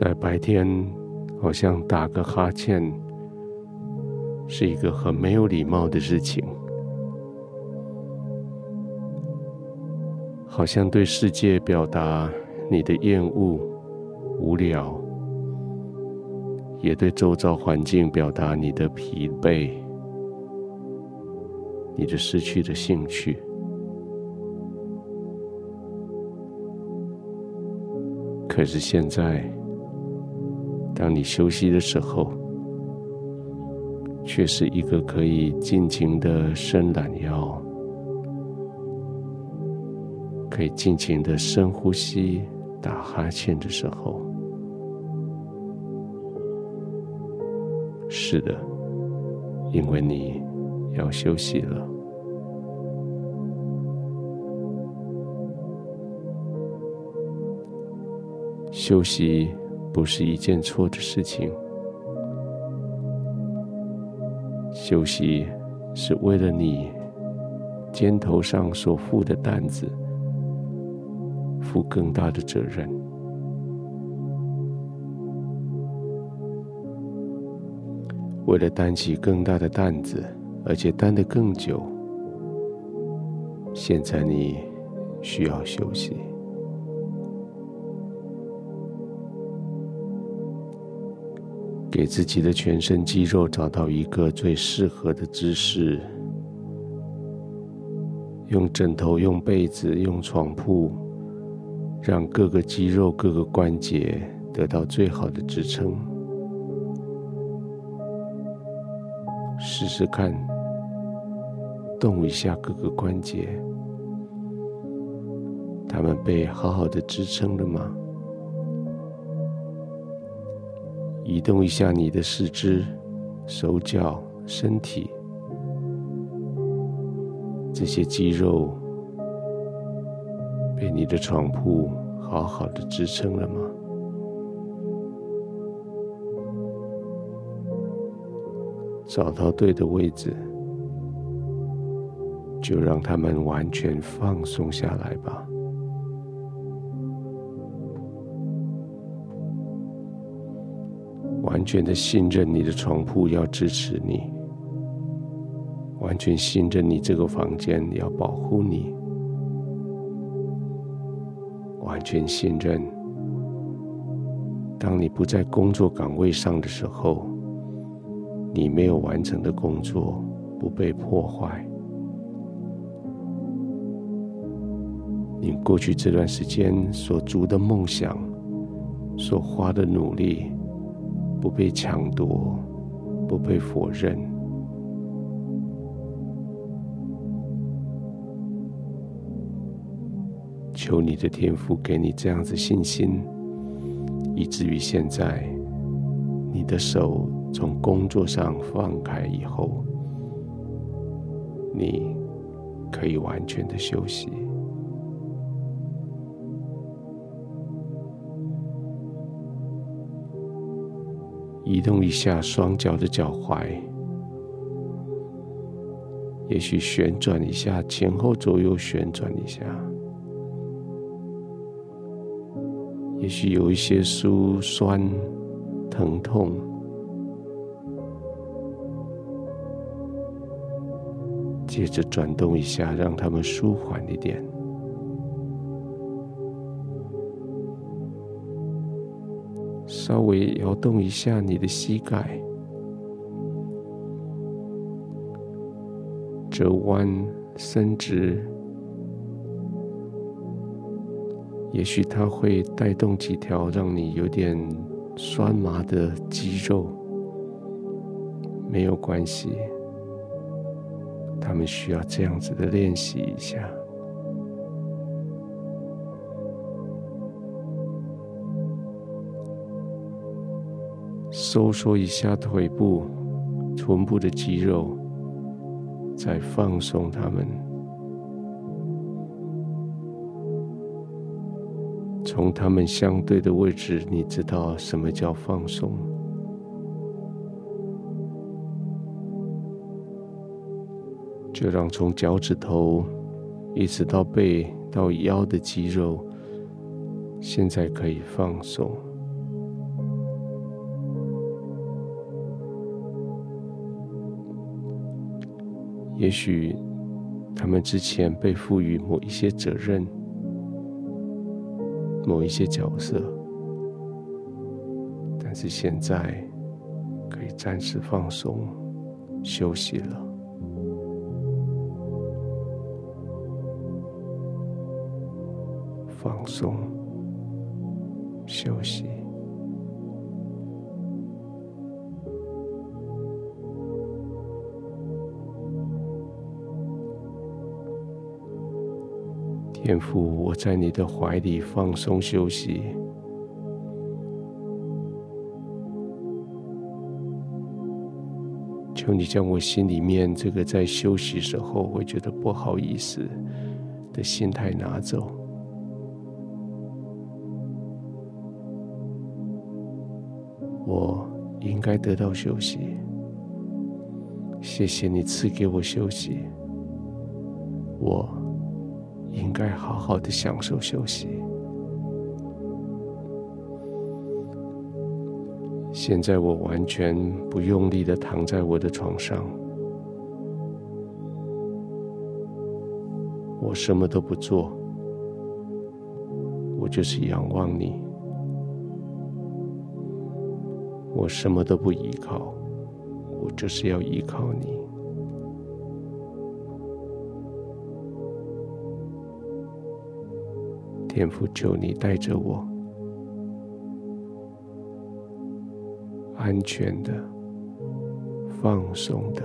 在白天，好像打个哈欠是一个很没有礼貌的事情，好像对世界表达你的厌恶、无聊，也对周遭环境表达你的疲惫、你的失去的兴趣。可是现在。当你休息的时候，却是一个可以尽情的伸懒腰，可以尽情的深呼吸、打哈欠的时候。是的，因为你要休息了。休息。不是一件错的事情。休息是为了你肩头上所负的担子，负更大的责任。为了担起更大的担子，而且担得更久，现在你需要休息。给自己的全身肌肉找到一个最适合的姿势，用枕头、用被子、用床铺，让各个肌肉、各个关节得到最好的支撑。试试看，动一下各个关节，它们被好好的支撑了吗？移动一下你的四肢、手脚、身体，这些肌肉被你的床铺好好的支撑了吗？找到对的位置，就让他们完全放松下来吧。完全的信任你的床铺要支持你，完全信任你这个房间要保护你，完全信任，当你不在工作岗位上的时候，你没有完成的工作不被破坏，你过去这段时间所筑的梦想，所花的努力。不被抢夺，不被否认。求你的天父给你这样子信心，以至于现在，你的手从工作上放开以后，你可以完全的休息。移动一下双脚的脚踝，也许旋转一下，前后左右旋转一下，也许有一些酸酸、疼痛，接着转动一下，让它们舒缓一点。稍微摇动一下你的膝盖，折弯伸直，也许它会带动几条让你有点酸麻的肌肉，没有关系，他们需要这样子的练习一下。收缩一下腿部、臀部的肌肉，再放松它们。从它们相对的位置，你知道什么叫放松？就让从脚趾头一直到背到腰的肌肉，现在可以放松。也许他们之前被赋予某一些责任、某一些角色，但是现在可以暂时放松、休息了。放松，休息。天父，我在你的怀里放松休息。求你将我心里面这个在休息时候会觉得不好意思的心态拿走。我应该得到休息。谢谢你赐给我休息。我。应该好好的享受休息。现在我完全不用力的躺在我的床上，我什么都不做，我就是仰望你，我什么都不依靠，我就是要依靠你。天父，求你带着我，安全的、放松的，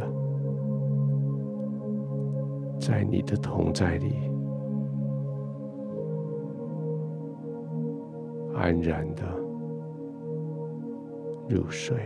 在你的同在里，安然的入睡。